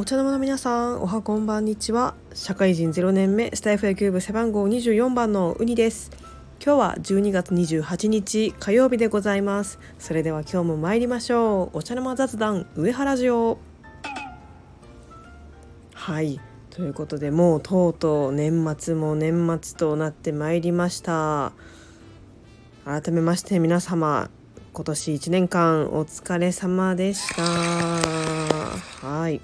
お茶の間の皆さんおはこんばんにちは。社会人0年目スタイフ野球部背番号24番のウニです。今日は12月28日火曜日でございます。それでは今日も参りましょう。お茶の間雑談上原城。はい。ということでもうとうとう年末も年末となってまいりました。改めまして皆様今年1年間お疲れ様でした。はい。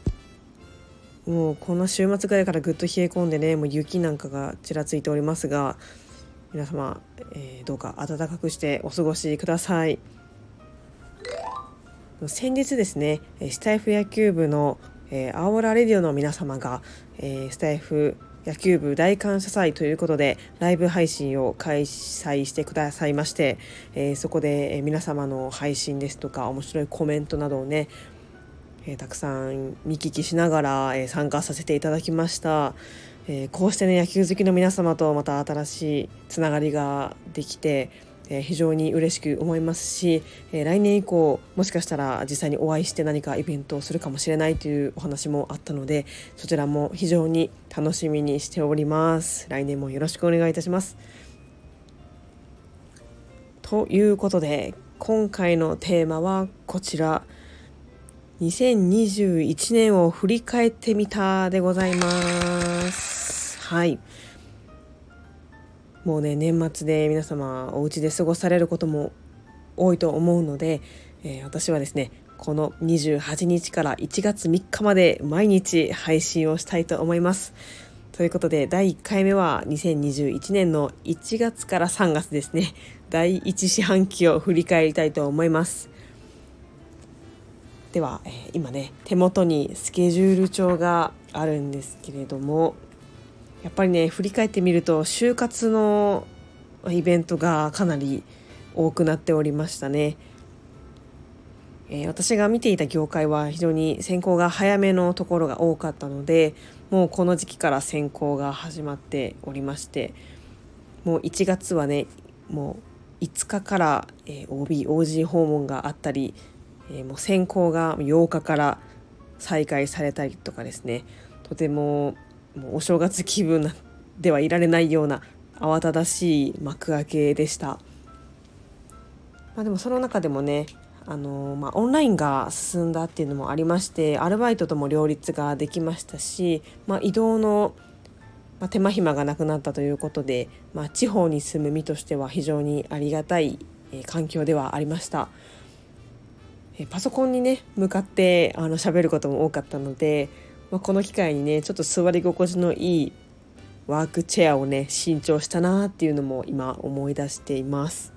もうこの週末ぐらいからぐっと冷え込んでねもう雪なんかがちらついておりますが皆様、えー、どうか暖かくしてお過ごしください。先日ですねスタイフ野球部の、えー、青ラレディオの皆様が、えー、スタイフ野球部大感謝祭ということでライブ配信を開催してくださいまして、えー、そこで皆様の配信ですとか面白いコメントなどをね、えー、たくさん見聞きしながら、えー、参加させていただきました、えこうしてね野球好きの皆様とまた新しいつながりができてえ、非常に嬉しく思いますし、え、来年以降もしかしたら実際にお会いして何かイベントをするかもしれないというお話もあったのでそちらも非常に楽しみにしております。来年もよろしくお願いいたします。ということで今回のテーマはこちら。2021年を振り返ってみたでございますはいもうね年末で皆様お家で過ごされることも多いと思うので、えー、私はですねこの28日から1月3日まで毎日配信をしたいと思います。ということで第1回目は2021年の1月から3月ですね第1四半期を振り返りたいと思います。では、えー、今ね手元にスケジュール帳があるんですけれどもやっぱりね振り返ってみると就活のイベントがかなり多くなっておりましたね。えー、私が見ていた業界は非常に選考が早めのところが多かったのでもうこの時期から選考が始まっておりましてもう1月はねもう5日から、え、OBOG 訪問があったり、えー、もう選考が8日から再開されたりとかですねとてももうお正月気分ではいられないような慌ただしい幕開けでした。まあ、でもその中でもねあのまあ、オンラインが進んだっていうのもありましてアルバイトとも両立ができましたし、まあ、移動の、ま、手間暇がなくなったということで、まあ、地方に住む身としては非常にありがたい、環境ではありました。パソコンにね向かってあの喋ることも多かったのでまあ、この機会にねちょっと座り心地のいいワークチェアをね新調したなっていうのも今思い出しています。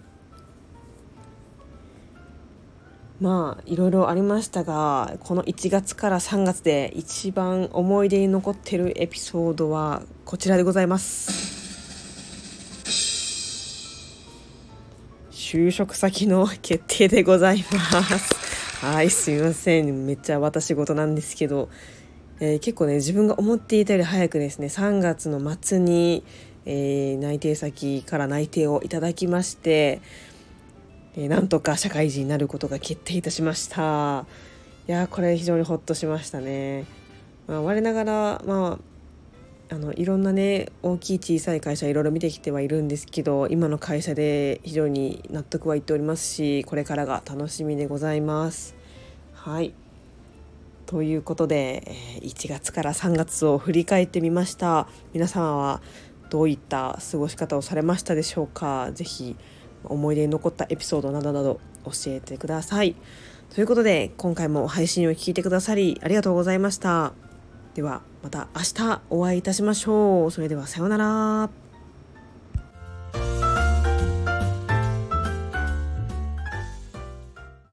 まあいろいろありましたがこの1月から3月で一番思い出に残ってるエピソードはこちらでございます。就職先の決定でございます。はいすみません。めっちゃ私事なんですけど。えー、結構ね自分が思っていたより早くですね3月の末に、えー、内定先から内定をいただきまして、えー、なんとか社会人になることが決定いたしました。いやこれ非常にほっとしましたね、まあ、我ながらまああのいろんなね大きい小さい会社いろいろ見てきてはいるんですけど今の会社で非常に納得はいっておりますしこれからが楽しみでございます。はい。ということで1月から3月を振り返ってみました。皆様はどういった過ごし方をされましたでしょうか？是非思い出に残ったエピソードなどなど教えてください。ということで今回も配信を聞いてくださりありがとうございました。では。また明日お会いいたしましょう。それではさようなら。